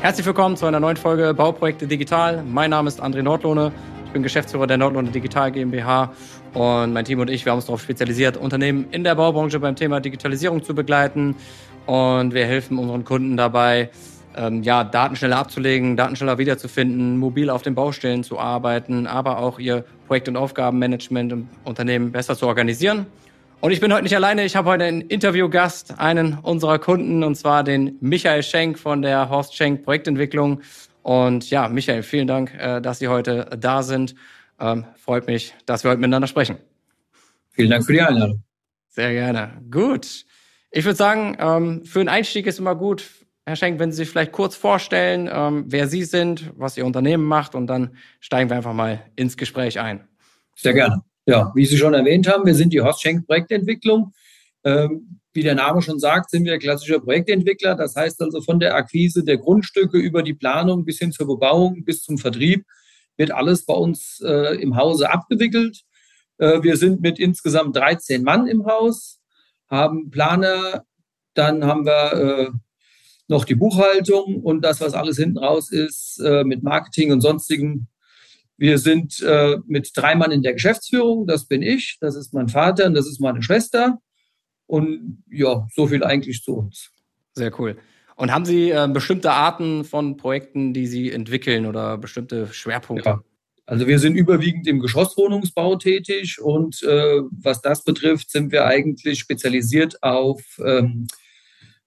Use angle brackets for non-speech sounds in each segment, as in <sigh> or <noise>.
Herzlich willkommen zu einer neuen Folge Bauprojekte Digital. Mein Name ist André Nordlohne. Ich bin Geschäftsführer der Nordlohne Digital GmbH und mein Team und ich, wir haben uns darauf spezialisiert, Unternehmen in der Baubranche beim Thema Digitalisierung zu begleiten und wir helfen unseren Kunden dabei, ähm, ja, Daten schneller abzulegen, Daten schneller wiederzufinden, mobil auf den Baustellen zu arbeiten, aber auch ihr Projekt- und Aufgabenmanagement im Unternehmen besser zu organisieren. Und ich bin heute nicht alleine. Ich habe heute einen Interviewgast, einen unserer Kunden, und zwar den Michael Schenk von der Horst Schenk Projektentwicklung. Und ja, Michael, vielen Dank, äh, dass Sie heute da sind. Ähm, freut mich, dass wir heute miteinander sprechen. Vielen Dank für die Einladung. Sehr gerne. Gut. Ich würde sagen, ähm, für einen Einstieg ist immer gut, Herr Schenk, wenn Sie sich vielleicht kurz vorstellen, ähm, wer Sie sind, was Ihr Unternehmen macht, und dann steigen wir einfach mal ins Gespräch ein. Sehr gerne. Ja, wie Sie schon erwähnt haben, wir sind die Horst Schenk Projektentwicklung. Ähm, wie der Name schon sagt, sind wir klassischer Projektentwickler. Das heißt also von der Akquise der Grundstücke über die Planung bis hin zur Bebauung bis zum Vertrieb wird alles bei uns äh, im Hause abgewickelt. Äh, wir sind mit insgesamt 13 Mann im Haus, haben Planer, dann haben wir äh, noch die Buchhaltung und das, was alles hinten raus ist, äh, mit Marketing und sonstigem wir sind äh, mit drei Mann in der Geschäftsführung. Das bin ich, das ist mein Vater und das ist meine Schwester. Und ja, so viel eigentlich zu uns. Sehr cool. Und haben Sie äh, bestimmte Arten von Projekten, die Sie entwickeln oder bestimmte Schwerpunkte? Ja. Also wir sind überwiegend im Geschosswohnungsbau tätig und äh, was das betrifft, sind wir eigentlich spezialisiert auf, ähm,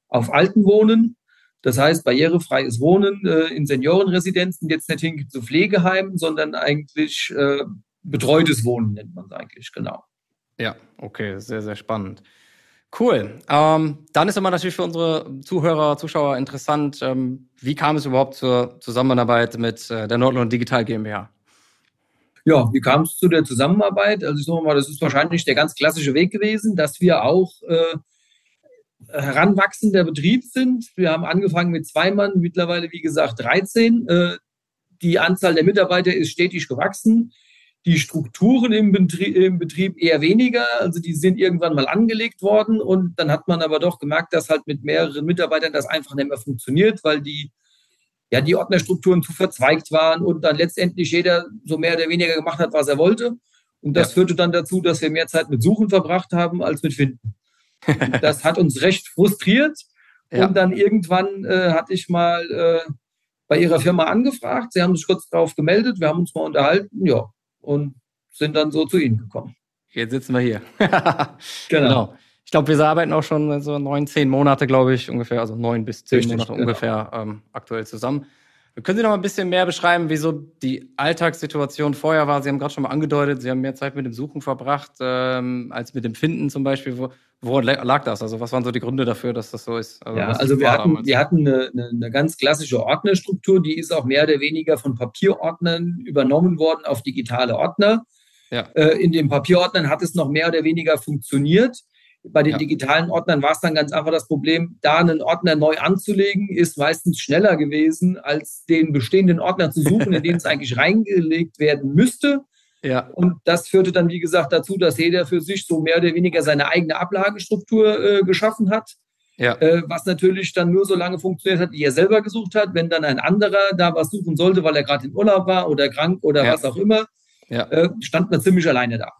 auf Altenwohnen das heißt, barrierefreies Wohnen äh, in Seniorenresidenzen, jetzt nicht hin zu Pflegeheimen, sondern eigentlich äh, betreutes Wohnen nennt man es eigentlich, genau. Ja, okay, sehr, sehr spannend. Cool. Ähm, dann ist immer natürlich für unsere Zuhörer, Zuschauer interessant, ähm, wie kam es überhaupt zur Zusammenarbeit mit äh, der Nordlohn Digital GmbH? Ja, wie kam es zu der Zusammenarbeit? Also ich sage mal, das ist wahrscheinlich der ganz klassische Weg gewesen, dass wir auch äh, heranwachsender Betrieb sind. Wir haben angefangen mit zwei Mann, mittlerweile wie gesagt 13. Äh, die Anzahl der Mitarbeiter ist stetig gewachsen. Die Strukturen im Betrieb, im Betrieb eher weniger, also die sind irgendwann mal angelegt worden und dann hat man aber doch gemerkt, dass halt mit mehreren Mitarbeitern das einfach nicht mehr funktioniert, weil die ja die Ordnerstrukturen zu verzweigt waren und dann letztendlich jeder so mehr oder weniger gemacht hat, was er wollte. Und das ja. führte dann dazu, dass wir mehr Zeit mit Suchen verbracht haben als mit Finden. <laughs> Das hat uns recht frustriert. Ja. Und dann irgendwann äh, hatte ich mal äh, bei ihrer Firma angefragt. Sie haben sich kurz darauf gemeldet. Wir haben uns mal unterhalten. Ja. Und sind dann so zu Ihnen gekommen. Jetzt sitzen wir hier. <laughs> genau. genau. Ich glaube, wir arbeiten auch schon so neun, zehn Monate, glaube ich, ungefähr, also neun bis zehn Richtig, Monate genau. ungefähr ähm, aktuell zusammen. Können Sie noch mal ein bisschen mehr beschreiben, wieso die Alltagssituation vorher war? Sie haben gerade schon mal angedeutet, Sie haben mehr Zeit mit dem Suchen verbracht ähm, als mit dem Finden zum Beispiel. Wo, woran lag das? Also was waren so die Gründe dafür, dass das so ist? Also, ja, also wir hatten, wir hatten eine, eine, eine, ganz klassische Ordnerstruktur, die ist auch mehr oder weniger von Papierordnern übernommen worden auf digitale Ordner. Ja. Äh, in den Papierordnern hat es noch mehr oder weniger funktioniert. Bei den ja. digitalen Ordnern war es dann ganz einfach das Problem, da einen Ordner neu anzulegen, ist meistens schneller gewesen, als den bestehenden Ordner zu suchen, in den es <laughs> eigentlich reingelegt werden müsste. Ja. Und das führte dann, wie gesagt, dazu, dass jeder für sich so mehr oder weniger seine eigene Ablagestruktur äh, geschaffen hat. Ja. Äh, was natürlich dann nur so lange funktioniert hat, wie er selber gesucht hat. Wenn dann ein anderer da was suchen sollte, weil er gerade im Urlaub war oder krank oder ja. was auch immer, ja. äh, stand man ziemlich alleine da.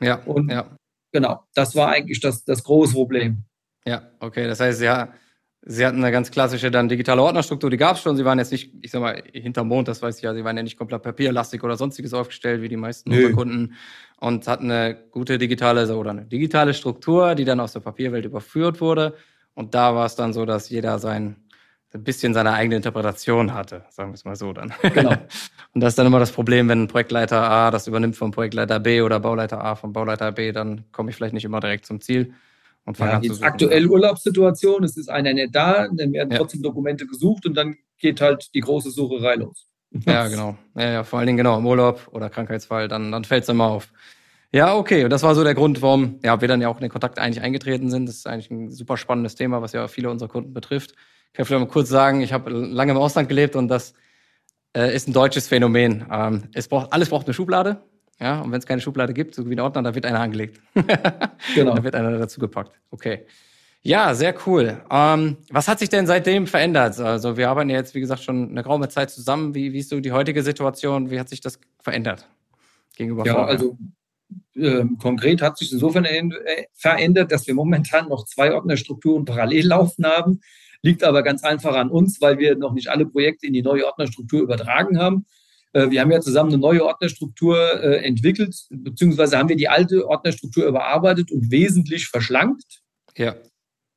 Ja. Und ja. genau, das war eigentlich das, das große Problem. Ja, okay. Das heißt, ja, Sie hatten eine ganz klassische dann digitale Ordnerstruktur, die gab es schon. Sie waren jetzt nicht, ich sag mal, hinterm Mond, das weiß ich ja, sie waren ja nicht komplett papierlastig oder sonstiges aufgestellt, wie die meisten Nö. Kunden. Und hatten eine gute digitale oder eine digitale Struktur, die dann aus der Papierwelt überführt wurde. Und da war es dann so, dass jeder sein ein bisschen seine eigene Interpretation hatte, sagen wir es mal so dann. Genau. <laughs> und das ist dann immer das Problem, wenn Projektleiter A das übernimmt vom Projektleiter B oder Bauleiter A vom Bauleiter B, dann komme ich vielleicht nicht immer direkt zum Ziel. Und ja, jetzt aktuell Urlaubssituation, es ist einer nicht da, dann werden ja. trotzdem Dokumente gesucht und dann geht halt die große Sucherei los. <laughs> Ja, genau. Ja, ja, vor allen Dingen genau im Urlaub oder Krankheitsfall, dann, dann fällt es immer auf. Ja, okay. Und das war so der Grund, warum ja, wir dann ja auch in den Kontakt eigentlich eingetreten sind. Das ist eigentlich ein super spannendes Thema, was ja viele unserer Kunden betrifft. Ich kann vielleicht mal kurz sagen, ich habe lange im Ausland gelebt und das äh, ist ein deutsches Phänomen. Ähm, es braucht, alles braucht eine Schublade. Ja, und wenn es keine Schublade gibt, so wie in Ordner, da wird einer angelegt. <laughs> genau. Da wird einer dazu gepackt. Okay. Ja, sehr cool. Ähm, was hat sich denn seitdem verändert? Also wir arbeiten ja jetzt, wie gesagt, schon eine geraume Zeit zusammen. Wie, wie ist so die heutige Situation? Wie hat sich das verändert gegenüber Ja, vorher? also äh, konkret hat sich insofern äh, verändert, dass wir momentan noch zwei Ordnerstrukturen parallel laufen haben. Liegt aber ganz einfach an uns, weil wir noch nicht alle Projekte in die neue Ordnerstruktur übertragen haben. Äh, wir haben ja zusammen eine neue Ordnerstruktur äh, entwickelt, beziehungsweise haben wir die alte Ordnerstruktur überarbeitet und wesentlich verschlankt. Ja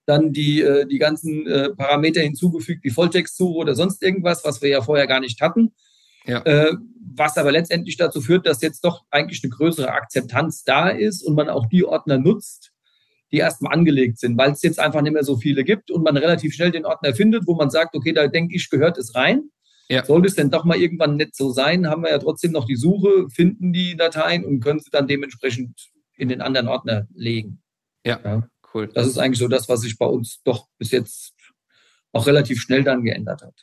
dann die, äh, die ganzen Parameter hinzugefügt, wie Volltextsuche oder sonst irgendwas, was wir ja vorher gar nicht hatten. Ja. Was aber letztendlich dazu führt, dass jetzt doch eigentlich eine größere Akzeptanz da ist und man auch die Ordner nutzt, die erstmal angelegt sind, weil es jetzt einfach nicht mehr so viele gibt und man relativ schnell den Ordner findet, wo man sagt, okay, da denke ich, gehört es rein. Ja. Sollte es denn doch mal irgendwann nicht so sein, haben wir ja trotzdem noch die Suche, finden die Dateien und können sie dann dementsprechend in den anderen Ordner legen. Ja. ja. Cool. Das ist eigentlich so das, was sich bei uns doch bis jetzt auch relativ schnell dann geändert hat.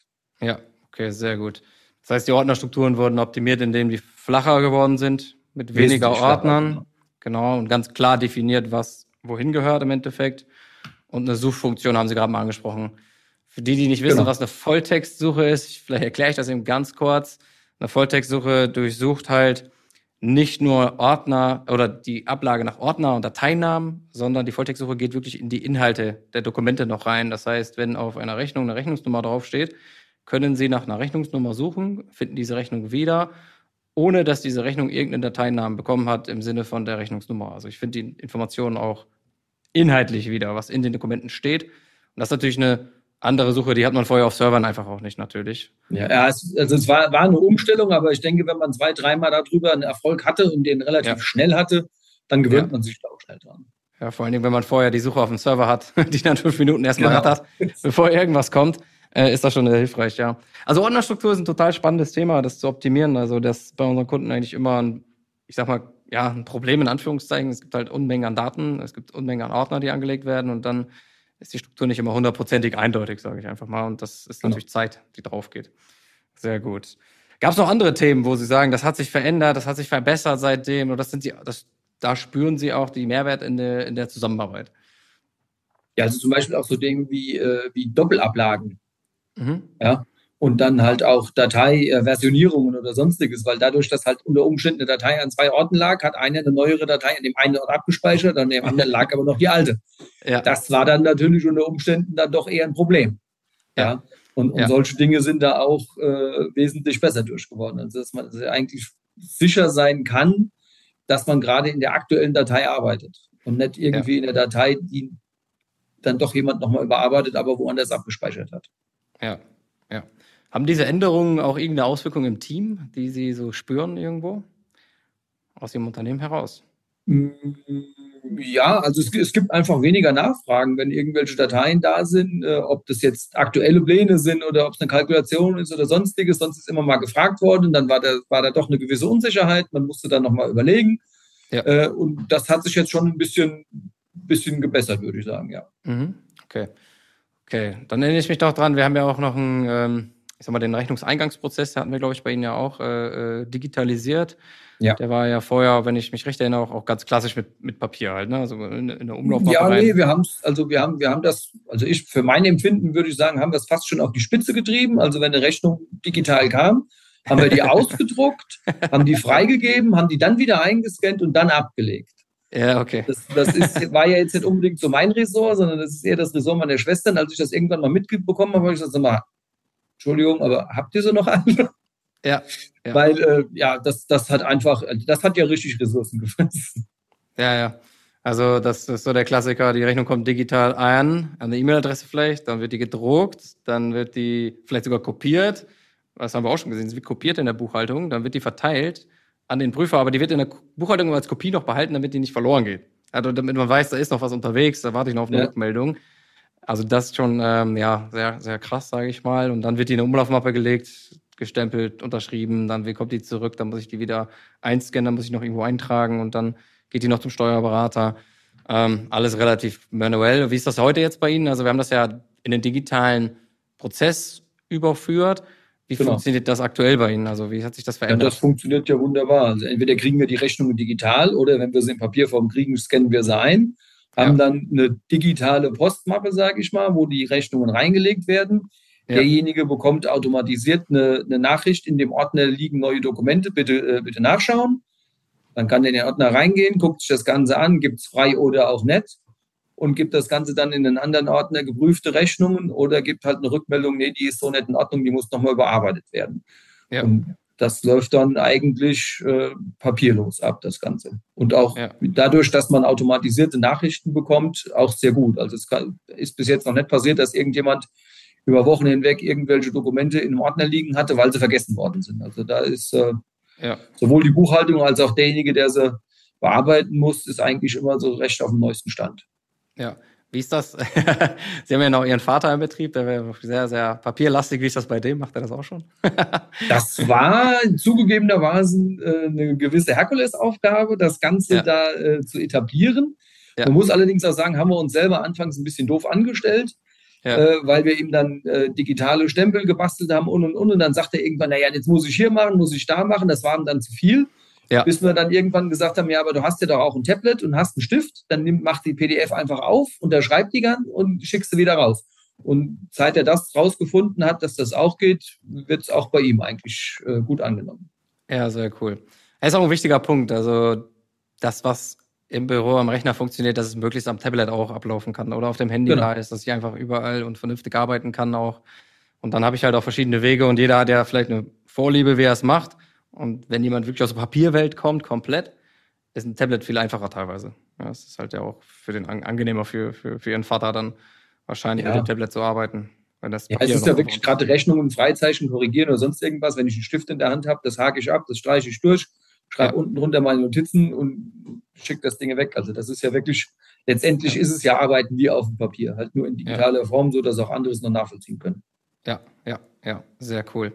Ja, okay, sehr gut. Das heißt, die Ordnerstrukturen wurden optimiert, indem die flacher geworden sind, mit weniger Ordnern. Flacher. Genau, und ganz klar definiert, was wohin gehört im Endeffekt. Und eine Suchfunktion haben Sie gerade mal angesprochen. Für die, die nicht wissen, genau. was eine Volltextsuche ist, vielleicht erkläre ich das eben ganz kurz. Eine Volltextsuche durchsucht halt nicht nur Ordner oder die Ablage nach Ordner und Dateinamen, sondern die Volltextsuche geht wirklich in die Inhalte der Dokumente noch rein. Das heißt, wenn auf einer Rechnung eine Rechnungsnummer draufsteht, können Sie nach einer Rechnungsnummer suchen, finden diese Rechnung wieder, ohne dass diese Rechnung irgendeinen Dateinamen bekommen hat im Sinne von der Rechnungsnummer. Also ich finde die Informationen auch inhaltlich wieder, was in den Dokumenten steht. Und das ist natürlich eine andere Suche, die hat man vorher auf Servern einfach auch nicht natürlich. Ja, also es war, war eine Umstellung, aber ich denke, wenn man zwei, dreimal darüber einen Erfolg hatte und den relativ ja. schnell hatte, dann gewöhnt ja. man sich da auch schnell dran. Ja, vor allen Dingen, wenn man vorher die Suche auf dem Server hat, <laughs> die dann fünf Minuten erstmal genau. rattert, bevor irgendwas kommt, äh, ist das schon hilfreich, ja. Also Ordnerstruktur ist ein total spannendes Thema, das zu optimieren. Also das ist bei unseren Kunden eigentlich immer ein, ich sag mal, ja, ein Problem in Anführungszeichen. Es gibt halt Unmengen an Daten, es gibt Unmengen an Ordner, die angelegt werden und dann ist die Struktur nicht immer hundertprozentig eindeutig, sage ich einfach mal. Und das ist genau. natürlich Zeit, die drauf geht. Sehr gut. Gab es noch andere Themen, wo Sie sagen, das hat sich verändert, das hat sich verbessert seitdem, oder das sind Sie, das, da spüren Sie auch die Mehrwert in der, in der Zusammenarbeit? Ja, also zum Beispiel auch so Dinge wie, äh, wie Doppelablagen. Mhm. Ja, und dann halt auch Dateiversionierungen oder sonstiges, weil dadurch, dass halt unter Umständen eine Datei an zwei Orten lag, hat einer eine neuere Datei an dem einen Ort abgespeichert, an dem anderen lag aber noch die alte. Ja. Das war dann natürlich unter Umständen dann doch eher ein Problem. Ja. ja. Und, und ja. solche Dinge sind da auch äh, wesentlich besser durchgeworden. Also dass man eigentlich sicher sein kann, dass man gerade in der aktuellen Datei arbeitet und nicht irgendwie in der Datei, die dann doch jemand nochmal überarbeitet, aber woanders abgespeichert hat. Ja. Haben diese Änderungen auch irgendeine Auswirkung im Team, die Sie so spüren irgendwo aus Ihrem Unternehmen heraus? Mm, ja, also es, es, gibt einfach weniger Nachfragen, wenn irgendwelche Dateien da sind, äh, ob das jetzt aktuelle Pläne sind oder ob es eine Kalkulation ist oder sonstiges. Sonst ist immer mal gefragt worden, dann war da, war da doch eine gewisse Unsicherheit, man musste dann nochmal überlegen. Ja. Äh, und das hat sich jetzt schon ein bisschen, bisschen gebessert, würde ich sagen, ja. Mhm. Okay. Okay, dann erinnere ich mich doch dran, wir haben ja auch noch ein ähm ich sag mal, den Rechnungseingangsprozess, hatten wir, glaube ich, bei Ihnen ja auch äh, äh, digitalisiert. Ja. Der war ja vorher, wenn ich mich recht erinnere, auch, auch ganz klassisch mit, mit Papier halt, ne? Also in, in der Umlaufmappe. Ja, nee, wir haben also wir haben, wir haben das, also ich, für mein Empfinden würde ich sagen, haben wir es fast schon auf die Spitze getrieben. Also wenn eine Rechnung digital kam, haben wir die <laughs> ausgedruckt, haben die freigegeben, haben die dann wieder eingescannt und dann abgelegt. Ja, okay. Das, das ist, war ja jetzt nicht unbedingt so mein Ressort, sondern das ist eher das Ressort meiner Schwestern. Als ich das irgendwann mal mitbekommen habe, habe ich gesagt, sag mal, Entschuldigung, aber habt ihr so noch andere? Ja. ja. Weil, äh, ja, das, das hat einfach, das hat ja richtig Ressourcen gefressen. Ja, ja. Also, das ist so der Klassiker. Die Rechnung kommt digital an, an eine E-Mail-Adresse vielleicht, dann wird die gedruckt, dann wird die vielleicht sogar kopiert. Das haben wir auch schon gesehen. Sie wird kopiert in der Buchhaltung, dann wird die verteilt an den Prüfer, aber die wird in der Buchhaltung als Kopie noch behalten, damit die nicht verloren geht. Also, damit man weiß, da ist noch was unterwegs, da warte ich noch auf eine ja. Rückmeldung. Also das ist schon ähm, ja, sehr, sehr krass, sage ich mal. Und dann wird die in eine Umlaufmappe gelegt, gestempelt, unterschrieben, dann kommt die zurück, dann muss ich die wieder einscannen, dann muss ich noch irgendwo eintragen und dann geht die noch zum Steuerberater. Ähm, alles relativ manuell. Wie ist das heute jetzt bei Ihnen? Also wir haben das ja in den digitalen Prozess überführt. Wie genau. funktioniert das aktuell bei Ihnen? Also wie hat sich das verändert? Ja, das funktioniert ja wunderbar. Also entweder kriegen wir die Rechnungen digital oder wenn wir sie in Papierform kriegen, scannen wir sie ein haben ja. dann eine digitale Postmappe, sage ich mal, wo die Rechnungen reingelegt werden. Ja. Derjenige bekommt automatisiert eine, eine, Nachricht, in dem Ordner liegen neue Dokumente, bitte, äh, bitte nachschauen. Dann kann der in den Ordner reingehen, guckt sich das Ganze an, gibt es frei oder auch nicht und gibt das Ganze dann in einen anderen Ordner, geprüfte Rechnungen oder gibt halt eine Rückmeldung, nee, die ist so nicht in Ordnung, die muss nochmal überarbeitet werden. Ja. Und das läuft dann eigentlich äh, papierlos ab, das Ganze. Und auch ja. dadurch, dass man automatisierte Nachrichten bekommt, auch sehr gut. Also es kann, ist bis jetzt noch nicht passiert, dass irgendjemand über Wochen hinweg irgendwelche Dokumente in einem Ordner liegen hatte, weil sie vergessen worden sind. Also da ist äh, ja. sowohl die Buchhaltung als auch derjenige, der sie bearbeiten muss, ist eigentlich immer so recht auf dem neuesten Stand. Ja. Wie ist das? <laughs> Sie haben ja noch Ihren Vater im Betrieb, der wäre sehr, sehr papierlastig. Wie ist das bei dem? Macht er das auch schon? <laughs> das war zugegebenermaßen äh, eine gewisse Herkulesaufgabe, das Ganze ja. da äh, zu etablieren. Ja. Man muss allerdings auch sagen, haben wir uns selber anfangs ein bisschen doof angestellt. Ja. Äh, weil wir ihm dann äh, digitale Stempel gebastelt haben und und und. Und dann sagt er irgendwann, naja, jetzt muss ich hier machen, muss ich da machen. Das war ihm dann zu viel. Ja. Bis wir dann irgendwann gesagt haben, ja, aber du hast ja doch auch ein Tablet und hast einen Stift, dann nimm, mach die PDF einfach auf, unterschreib die dann und schickst sie wieder raus. Und seit er das rausgefunden hat, dass das auch geht, wird es auch bei ihm eigentlich äh, gut angenommen. Ja, sehr cool. Das ist auch ein wichtiger Punkt. Also das, was im Büro am Rechner funktioniert, dass es möglichst am Tablet auch ablaufen kann oder auf dem Handy genau. da ist, dass ich einfach überall und vernünftig arbeiten kann auch. Und dann habe ich halt auch verschiedene Wege und jeder hat ja vielleicht eine Vorliebe, wie er es macht. Und wenn jemand wirklich aus der Papierwelt kommt, komplett, ist ein Tablet viel einfacher teilweise. Ja, das ist halt ja auch für den angenehmer für, für, für ihren Vater dann wahrscheinlich ja. mit dem Tablet zu arbeiten. Weil das ja, es ist ja wirklich gerade Rechnungen, Freizeichen korrigieren oder sonst irgendwas. Wenn ich einen Stift in der Hand habe, das hake ich ab, das streiche ich durch, schreibe ja. unten drunter meine Notizen und schicke das Ding weg. Also das ist ja wirklich, letztendlich ist es ja Arbeiten wie auf dem Papier, halt nur in digitaler Form, so dass auch andere es noch nachvollziehen können. Ja, ja, ja, sehr cool.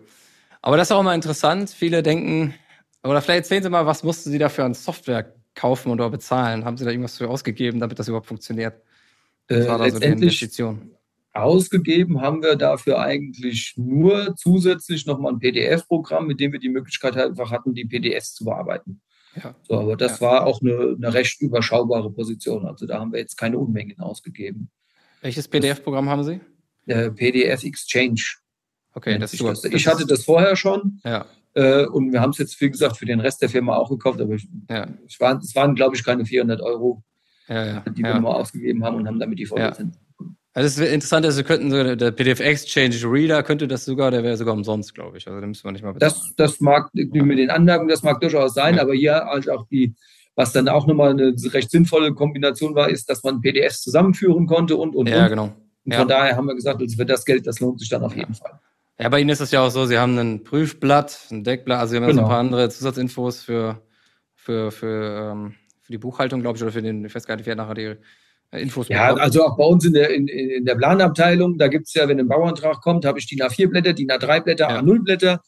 Aber das ist auch mal interessant. Viele denken, oder vielleicht erzählen Sie mal, was mussten Sie dafür an Software kaufen oder bezahlen? Haben Sie da irgendwas für ausgegeben, damit das überhaupt funktioniert? Was äh, war da so die Investition? Ausgegeben haben wir dafür eigentlich nur zusätzlich nochmal ein PDF-Programm, mit dem wir die Möglichkeit einfach hatten, die PDFs zu bearbeiten. Ja. So, aber das ja. war auch eine, eine, recht überschaubare Position. Also da haben wir jetzt keine Unmengen ausgegeben. Welches PDF-Programm haben Sie? Der PDF Exchange. Okay, das ich, das. ich hatte das vorher schon. Ja. Äh, und wir haben es jetzt, wie gesagt, für den Rest der Firma auch gekauft. Aber ich, ja. ich war, es waren, glaube ich, keine 400 Euro, ja, ja. die wir mal ausgegeben haben und haben damit die. Ja. Also das ist interessant, dass wir könnten so der PDF Exchange Reader könnte das sogar, der wäre sogar umsonst, glaube ich. Also da müssen wir nicht mal bezahlen. Das, das mag mit den Anlagen, das mag durchaus sein, aber hier halt auch die, was dann auch nochmal eine recht sinnvolle Kombination war, ist, dass man PDFs zusammenführen konnte und und ja, und. genau. Und von daher haben wir gesagt, also für das Geld, das lohnt sich dann auf jeden Fall. Ja, bei Ihnen ist es ja auch so, Sie haben ein Prüfblatt, ein Deckblatt, also Sie haben genau. ja so ein paar andere Zusatzinfos für, für, für, ähm, für die Buchhaltung, glaube ich, oder für den, ich weiß gar nicht, wer nachher die äh, Infos Ja, bekommt. also auch bei uns in der, in, in der Planabteilung, da gibt es ja, wenn ein Bauantrag kommt, habe ich die A4-Blätter, die A3-Blätter, ja. A0-Blätter,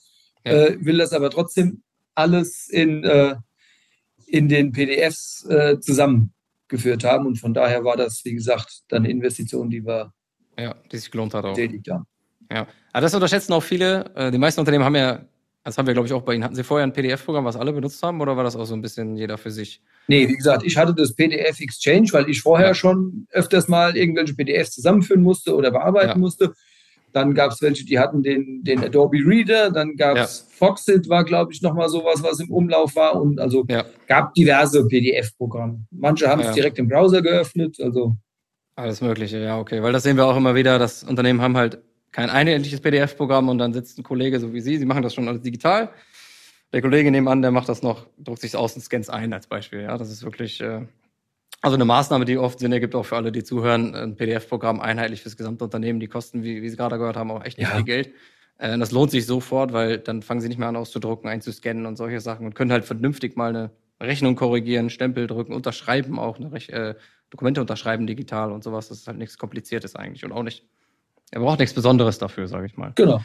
ja. äh, will das aber trotzdem alles in, äh, in den PDFs äh, zusammengeführt haben und von daher war das, wie gesagt, dann eine Investition, die wir ja, die sich gelohnt hat auch. Tätigt haben. Ja, aber das unterschätzen auch viele. Äh, die meisten Unternehmen haben ja, das haben wir glaube ich auch bei Ihnen, hatten Sie vorher ein PDF-Programm, was alle benutzt haben oder war das auch so ein bisschen jeder für sich? Nee, wie gesagt, ich hatte das PDF Exchange, weil ich vorher ja. schon öfters mal irgendwelche PDFs zusammenführen musste oder bearbeiten ja. musste. Dann gab es welche, die hatten den, den Adobe Reader, dann gab es ja. Foxit, war, glaube ich, nochmal sowas, was im Umlauf war. Und also ja. gab diverse PDF-Programme. Manche haben es direkt im Browser geöffnet. Also alles Mögliche, ja, okay. Weil das sehen wir auch immer wieder, dass Unternehmen haben halt kein einheitliches PDF-Programm und dann sitzt ein Kollege so wie Sie, Sie machen das schon alles digital. Der Kollege nebenan, der macht das noch, druckt sich aus und scannt ein als Beispiel. Ja, das ist wirklich äh, also eine Maßnahme, die oft Sinn ergibt, auch für alle, die zuhören. Ein PDF-Programm einheitlich fürs gesamte Unternehmen, die kosten, wie, wie Sie gerade gehört haben, auch echt nicht ja. viel Geld. Äh, das lohnt sich sofort, weil dann fangen Sie nicht mehr an auszudrucken, einzuscannen und solche Sachen und können halt vernünftig mal eine Rechnung korrigieren, Stempel drücken, unterschreiben auch, eine Rech äh, Dokumente unterschreiben digital und sowas. Das ist halt nichts Kompliziertes eigentlich und auch nicht er braucht nichts Besonderes dafür, sage ich mal. Genau.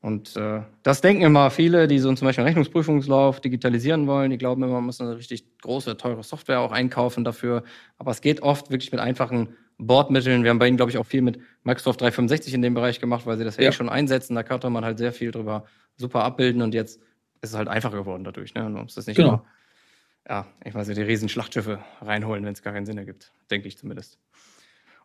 Und äh, das denken immer viele, die so zum Beispiel einen Rechnungsprüfungslauf digitalisieren wollen. Die glauben immer, man muss eine richtig große, teure Software auch einkaufen dafür. Aber es geht oft wirklich mit einfachen Bordmitteln. Wir haben bei Ihnen, glaube ich, auch viel mit Microsoft 365 in dem Bereich gemacht, weil Sie das ja, ja. eh schon einsetzen. Da konnte man halt sehr viel drüber super abbilden und jetzt ist es halt einfacher geworden dadurch. Ne? Man muss das nicht genau. ja, ich weiß nicht, die Riesenschlachtschiffe reinholen, wenn es gar keinen Sinn ergibt. Denke ich zumindest.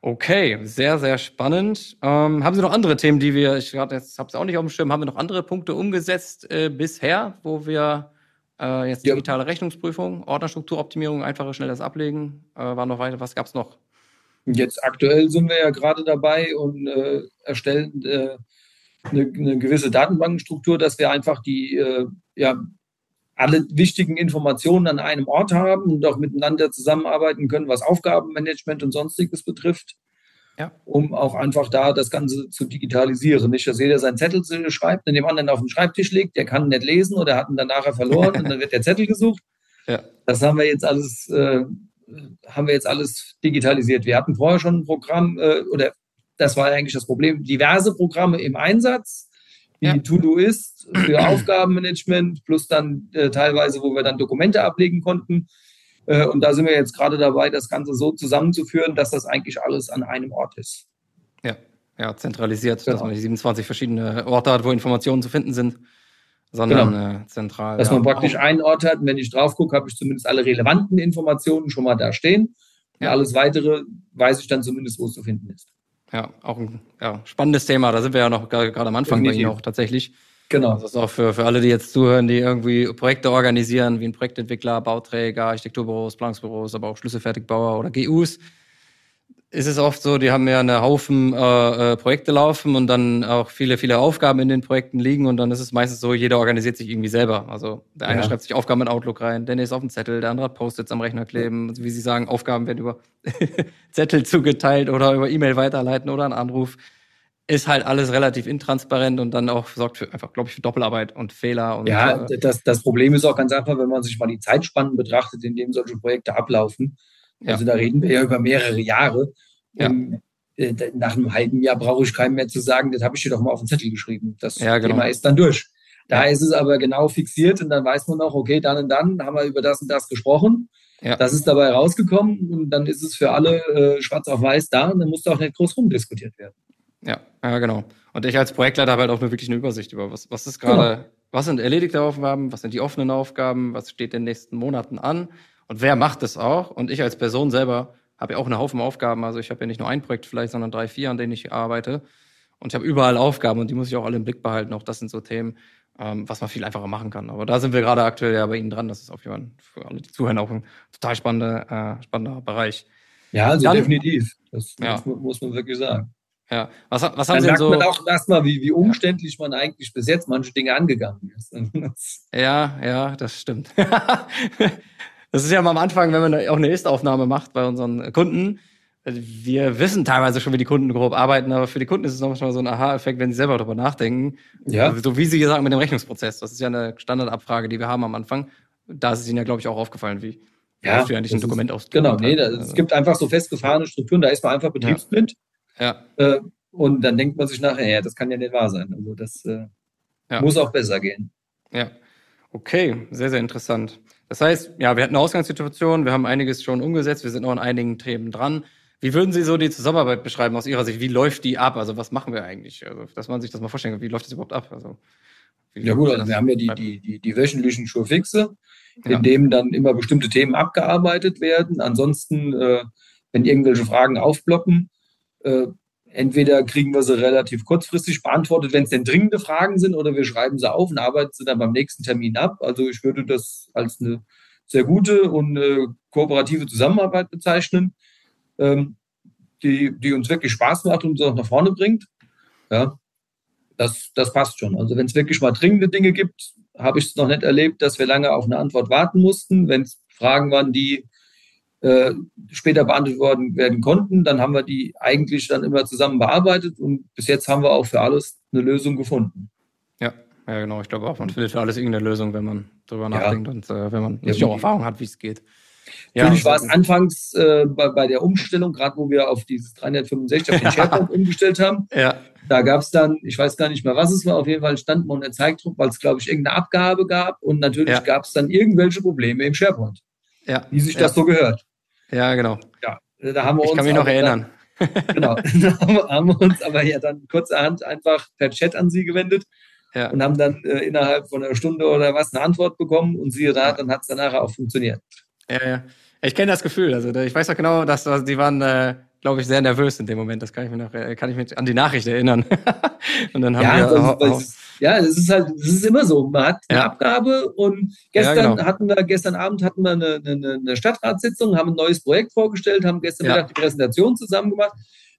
Okay, sehr, sehr spannend. Ähm, haben Sie noch andere Themen, die wir, ich gerade jetzt habe es auch nicht auf dem Schirm, haben wir noch andere Punkte umgesetzt äh, bisher, wo wir äh, jetzt digitale ja. Rechnungsprüfung, Ordnerstrukturoptimierung, einfache, schnelles Ablegen, äh, war noch weiter, was gab es noch? Jetzt aktuell sind wir ja gerade dabei und äh, erstellen äh, eine, eine, gewisse Datenbankenstruktur, dass wir einfach die äh, ja, alle wichtigen Informationen an einem Ort haben und auch miteinander zusammenarbeiten können, was Aufgabenmanagement und sonstiges betrifft, ja. um auch einfach da das Ganze zu digitalisieren. Nicht, dass jeder seinen Zettel schreibt und dem anderen auf den Schreibtisch legt, der kann nicht lesen oder hat ihn dann nachher verloren und dann wird der Zettel gesucht. <laughs> Ja. Das haben wir jetzt alles, äh, haben wir jetzt alles digitalisiert. Wir hatten vorher schon ein Programm, äh, oder das war eigentlich das Problem, diverse Programme im Einsatz wie ja. To-Do ist für <clears throat> Aufgabenmanagement, plus dann äh, teilweise, wo wir dann Dokumente ablegen konnten. Äh, und da sind wir jetzt gerade dabei, das Ganze so zusammenzuführen, dass das eigentlich alles an einem Ort ist. Ja, ja zentralisiert, genau. dass man nicht 27 verschiedene Orte hat, wo Informationen zu finden sind, sondern genau. äh, zentral. Dass ja, man praktisch einen Ort hat und wenn ich drauf gucke, habe ich zumindest alle relevanten Informationen schon mal da stehen. Ja. alles weitere weiß ich dann zumindest, wo es zu finden ist. Ja, auch ein ja, spannendes Thema. Da sind wir ja noch gerade am Anfang Definitiv. bei Ihnen auch tatsächlich. Genau. Das ist auch für, für alle, die jetzt zuhören, die irgendwie Projekte organisieren, wie ein Projektentwickler, Bauträger, Architekturbüros, Planungsbüros, aber auch Schlüsselfertigbauer oder GUs ist es oft so, die haben ja eine Haufen äh, äh, Projekte laufen und dann auch viele, viele Aufgaben in den Projekten liegen und dann ist es meistens so, jeder organisiert sich irgendwie selber. Also der eine ja. schreibt sich Aufgaben in Outlook rein, der nächste auf den Zettel, der andere hat Post-its am Rechner kleben. Also wie Sie sagen, Aufgaben werden über <laughs> Zettel zugeteilt oder über E-Mail weiterleiten oder einen Anruf. Ist halt alles relativ intransparent und dann auch sorgt für einfach, glaube ich, für Doppelarbeit und Fehler. Und, ja, äh, das, das Problem ist auch ganz einfach, wenn man sich mal die Zeitspannen betrachtet, in denen solche Projekte ablaufen ja. Also da reden wir ja über mehrere Jahre. Ja. Und, äh, nach einem halben Jahr brauche ich keinem mehr zu sagen, das habe ich dir doch mal auf den Zettel geschrieben. Das ja, genau. Thema ist dann durch. Da ist es aber genau fixiert und dann weiß man auch, okay, dann und dann haben wir über das und das gesprochen. Ja. Das ist dabei rausgekommen und dann ist es für alle äh, schwarz auf weiß da und dann muss da auch nicht groß rumdiskutiert werden. Ja, ja, genau. Und ich als Projektleiter habe halt auch nur wirklich eine Übersicht über, was, was ist gerade, genau. was sind erledigte Aufgaben, was sind die offenen Aufgaben, was steht in den nächsten Monaten an und wer macht es auch? Und ich als Person selber habe ja auch einen Haufen Aufgaben. Also ich habe ja nicht nur ein Projekt vielleicht, sondern drei, vier, an denen ich arbeite. Und ich habe überall Aufgaben und die muss ich auch alle im Blick behalten. Auch das sind so Themen, ähm, was man viel einfacher machen kann. Aber da sind wir gerade aktuell ja bei Ihnen dran. Das ist auf jeden Fall für alle, die zuhören, auch ein total spannender, äh, spannender Bereich. Ja, also Dann, definitiv. Das ja. muss, man, muss man wirklich sagen. Ja, was, was haben Dann Sie denn so? man auch erstmal, wie, wie umständlich man eigentlich bis jetzt manche Dinge angegangen ist. ja, ja, das stimmt. <laughs> Das ist ja mal am Anfang, wenn man auch eine Ist-Aufnahme macht bei unseren Kunden. Wir wissen teilweise schon, wie die Kunden grob arbeiten, aber für die Kunden ist es nochmal so ein Aha-Effekt, wenn sie selber darüber nachdenken. Ja. So wie Sie gesagt mit dem Rechnungsprozess. Das ist ja eine Standardabfrage, die wir haben am Anfang. Da ist es Ihnen ja, glaube ich, auch aufgefallen, wie ja, du eigentlich ein Dokument aus. Genau, nee, das, also. es gibt einfach so festgefahrene Strukturen, da ist man einfach betriebsblind. Ja. ja. Äh, und dann denkt man sich nachher, ja, das kann ja nicht wahr sein. Also das äh, ja. muss auch besser gehen. Ja. Okay, sehr, sehr interessant. Das heißt, ja, wir hatten eine Ausgangssituation, wir haben einiges schon umgesetzt, wir sind noch an einigen Themen dran. Wie würden Sie so die Zusammenarbeit beschreiben aus Ihrer Sicht? Wie läuft die ab? Also was machen wir eigentlich? Also, dass man sich das mal vorstellen kann, wie läuft das überhaupt ab? Also, ja gut, also wir haben ja die, die, die, die wöchentlichen Schurfixe, in ja. denen dann immer bestimmte Themen abgearbeitet werden. Ansonsten, äh, wenn irgendwelche Fragen aufploppen, äh, entweder kriegen wir sie relativ kurzfristig beantwortet, wenn es denn dringende Fragen sind, oder wir schreiben sie auf und arbeiten sie dann beim nächsten Termin ab. Also ich würde das als eine sehr gute und äh, kooperative Zusammenarbeit bezeichnen, ähm, die, die uns wirklich Spaß macht und uns auch nach vorne bringt. Ja, das, das passt schon. Also wenn es wirklich mal dringende Dinge gibt, habe ich es noch nicht erlebt, dass wir lange auf eine Antwort warten mussten. Wenn es Fragen waren, die äh, später beantwortet werden konnten. Dann haben wir die eigentlich dann immer zusammen bearbeitet und bis jetzt haben wir auch für alles eine Lösung gefunden. Ja, ja genau. Ich glaube auch, man findet für alles irgendeine Lösung, wenn man darüber nachdenkt ja. und äh, wenn man natürlich auch Erfahrung hat, wie es geht. Ja, Natürlich war es anfangs äh, bei, bei, der Umstellung, gerade wo wir auf dieses 365 auf den <laughs> SharePoint umgestellt haben, ja. da gab es dann, ich weiß gar nicht mehr, was es war, auf jeden Fall stand man der Zeigdruck, weil es, glaube ich, irgendeine Abgabe gab und natürlich ja. gab es dann irgendwelche Probleme im SharePoint, ja. wie sich das so gehört. Ja, genau. Ja, da haben wir ich uns. Kann mich noch erinnern. Dann, genau, <laughs> <laughs> da haben wir uns aber ja dann kurzerhand einfach per Chat an Sie gewendet ja. und haben dann äh, innerhalb von einer Stunde oder was eine Antwort bekommen und siehe da, dann hat es danach auch funktioniert. Ja, ja. Ich kenne das Gefühl. Also ich weiß auch genau, dass, dass die waren, äh, glaube ich, sehr nervös in dem Moment. Das kann ich mir noch, äh, kann ich mich an die Nachricht erinnern. <laughs> und dann haben ja, wir. Das, das, ja, es ist halt, es ist immer so. Man hat eine ja. Abgabe und gestern ja, genau. hatten wir, gestern Abend hatten wir eine, eine, eine Stadtratssitzung, haben ein neues Projekt vorgestellt, haben gestern ja. Mittag die Präsentation zusammen gemacht.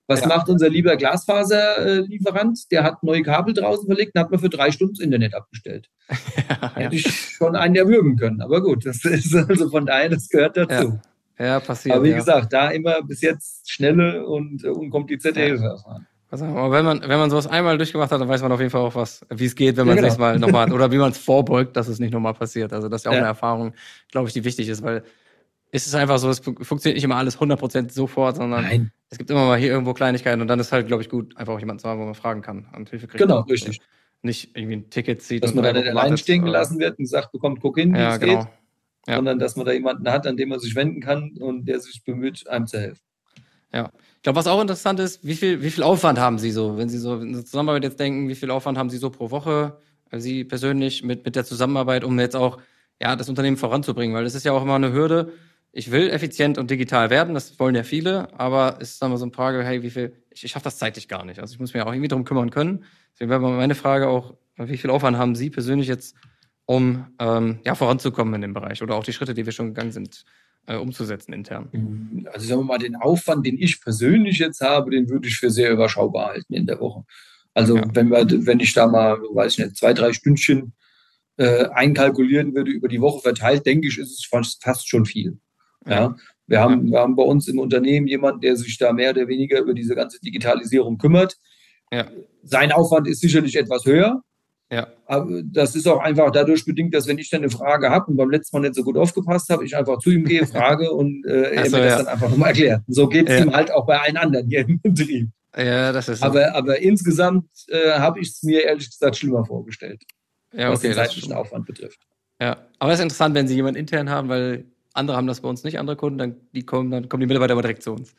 Was macht unser lieber Glasfaserlieferant? Der hat neue Kabel draußen verlegt und hat mir für drei Stunden das Internet abgestellt. <laughs> Hätte ich schon einen erwürgen können. Aber gut, das <laughs> ist also von daher, das gehört dazu. Ja, ja passiert. Aber wie gesagt, da immer bis jetzt schnelle und unkomplizierte Hilfe erfahren. Aber wenn man, wenn man sowas einmal durchgemacht hat, dann weiß man auf jeden Fall auch, was, wie es geht, wenn man ja, genau. mal nochmal, <laughs> oder wie man es vorbeugt, dass es nicht nochmal passiert. Also das ist ja auch eine Erfahrung, glaube ich, die wichtig ist, weil es ist einfach so, es funktioniert nicht immer alles 100% sofort, sondern Nein. es gibt immer mal hier irgendwo Kleinigkeiten und dann ist halt, glaube ich, gut, einfach auch jemanden zu haben, wo man fragen kann und Hilfe kriegt. Genau, richtig. Nicht irgendwie ein Ticket zieht. Dass man dann allein stehen gelassen wird und sagt, bekommt, guck hin, wie ja, es genau. geht. Ja. Sondern dass man da jemanden hat, an dem man sich wenden kann und der sich bemüht, einem zu helfen. Ja. Ich glaube, was auch interessant ist, wie viel, wie viel Aufwand haben Sie so, wenn Sie so in der Zusammenarbeit jetzt denken, wie viel Aufwand haben Sie so pro Woche, also Sie persönlich mit, mit der Zusammenarbeit, um jetzt auch ja, das Unternehmen voranzubringen? Weil das ist ja auch immer eine Hürde, ich will effizient und digital werden, das wollen ja viele, aber es ist dann mal so eine Frage, hey, wie viel, ich, ich schaffe das zeitlich gar nicht. Also ich muss mich auch irgendwie darum kümmern können. Deswegen wäre meine Frage auch, wie viel Aufwand haben Sie persönlich jetzt, um ähm, ja, voranzukommen in dem Bereich oder auch die Schritte, die wir schon gegangen sind, äh, umzusetzen intern? Also sagen wir mal, den Aufwand, den ich persönlich jetzt habe, den würde ich für sehr überschaubar halten in der Woche. Also ja. wenn, wir, wenn ich da mal, weiß ich nicht, zwei, drei Stündchen äh, einkalkulieren würde über die Woche verteilt, denke ich, ist es fast, schon viel. Ja. Wir haben, wir haben bei uns im Unternehmen jemanden, der sich da mehr oder weniger über diese ganze Digitalisierung kümmert. Ja. Sein Aufwand ist sicherlich etwas höher. Ja. Aber das ist auch einfach dadurch bedingt, dass wenn ich dann eine Frage habe und beim letzten Mal nicht so gut aufgepasst habe, ich einfach zu ihm gehe, frage und äh, er so, mir das dann einfach nochmal erklärt. So geht es ihm halt auch bei allen anderen hier im Betrieb. Ja, das ist so. aber, aber insgesamt äh, habe ich es mir ehrlich gesagt schlimmer vorgestellt, ja, okay, was den zeitlichen Aufwand betrifft. Ja, aber es ist interessant, wenn Sie jemanden intern haben, weil andere haben das bei uns nicht, andere Kunden, dann, die kommen, dann kommen die Mitarbeiter aber direkt zu uns.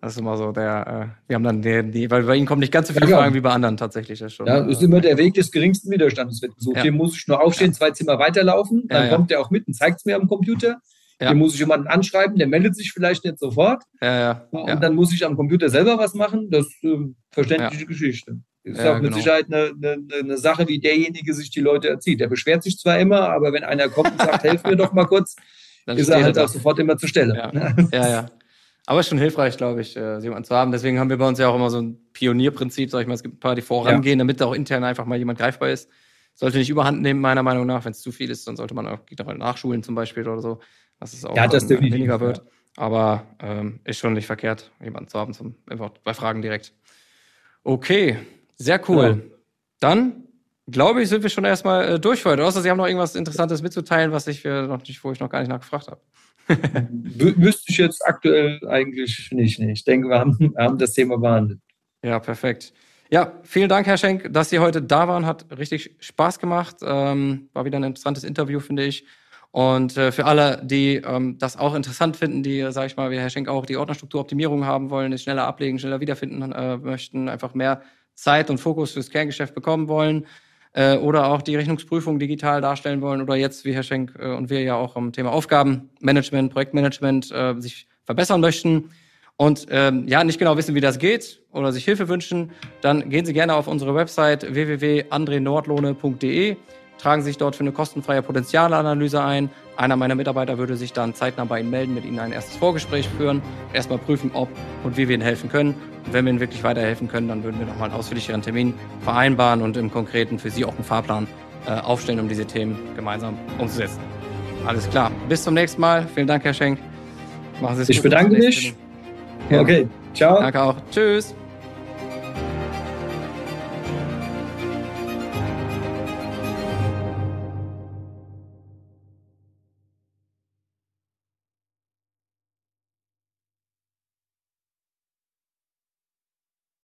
Das ist immer so der, äh, wir haben dann die, die, weil bei ihnen kommen nicht ganz so viele ja, Fragen wie bei anderen tatsächlich. Das schon, ja, das ist immer der Weg des geringsten Widerstandes wird gesucht. Ja. Hier muss ich nur aufstehen, ja. zwei Zimmer weiterlaufen, dann ja, kommt der auch mit und zeigt es mir am Computer. Ja. Hier muss ich jemanden anschreiben, der meldet sich vielleicht nicht sofort. Ja, ja. Und dann muss ich am Computer selber was machen. Das ist äh, verständliche Geschichte. Ist auch mit genau. Sicherheit eine, eine, eine, Sache, wie derjenige sich die Leute erzieht. Der beschwert sich zwar immer, aber wenn einer kommt und sagt, <laughs> helf mir doch mal kurz, dann ist er halt auch sofort immer zur Stelle. Ja, <laughs> ja. ja. Aber ist schon hilfreich, glaube ich, äh, jemanden zu haben. Deswegen haben wir bei uns ja auch immer so ein Pionierprinzip, sag ich mal. Es gibt ein paar, die vorangehen, ja. damit da auch intern einfach mal jemand greifbar ist. Sollte nicht überhand nehmen, meiner Meinung nach. Wenn es zu viel ist, dann sollte man auch nachschulen zum Beispiel oder so, dass es auch ja, das ähm, weniger wird. Aber ähm, ist schon nicht verkehrt, jemanden zu haben, zum, einfach bei Fragen direkt. Okay, sehr cool. Dann glaube ich, sind wir schon erstmal äh, durch für heute. Außer Sie haben noch irgendwas Interessantes mitzuteilen, was ich äh, noch nicht, wo ich noch gar nicht nachgefragt habe. Wüsste ich jetzt aktuell eigentlich nicht. Ich denke, wir haben, haben das Thema behandelt. Ja, perfekt. Ja, vielen Dank, Herr Schenk, dass Sie heute da waren. Hat richtig Spaß gemacht. Ähm, war wieder ein interessantes Interview, finde ich. Und äh, für alle, die ähm, das auch interessant finden, die, sage ich mal, wie Herr Schenk auch die Ordnerstrukturoptimierung haben wollen, es schneller ablegen, schneller wiederfinden äh, möchten, einfach mehr Zeit und Fokus fürs Kerngeschäft bekommen wollen, äh, oder auch die Rechnungsprüfung digital darstellen wollen oder jetzt, wie Herr Schenk äh, und wir ja auch am Thema Aufgabenmanagement, Projektmanagement äh, sich verbessern möchten und ähm, ja, nicht genau wissen, wie das geht oder sich Hilfe wünschen, dann gehen Sie gerne auf unsere Website www.andrenordlohne.de tragen sich dort für eine kostenfreie Potenzialanalyse ein. Einer meiner Mitarbeiter würde sich dann zeitnah bei Ihnen melden, mit Ihnen ein erstes Vorgespräch führen, erstmal prüfen, ob und wie wir Ihnen helfen können. Und wenn wir Ihnen wirklich weiterhelfen können, dann würden wir nochmal einen ausführlicheren Termin vereinbaren und im Konkreten für Sie auch einen Fahrplan äh, aufstellen, um diese Themen gemeinsam umzusetzen. Alles klar. Bis zum nächsten Mal. Vielen Dank, Herr Schenk. Machen Sie es ich gut. Ich bedanke mich. Okay. Ciao. Danke auch. Tschüss.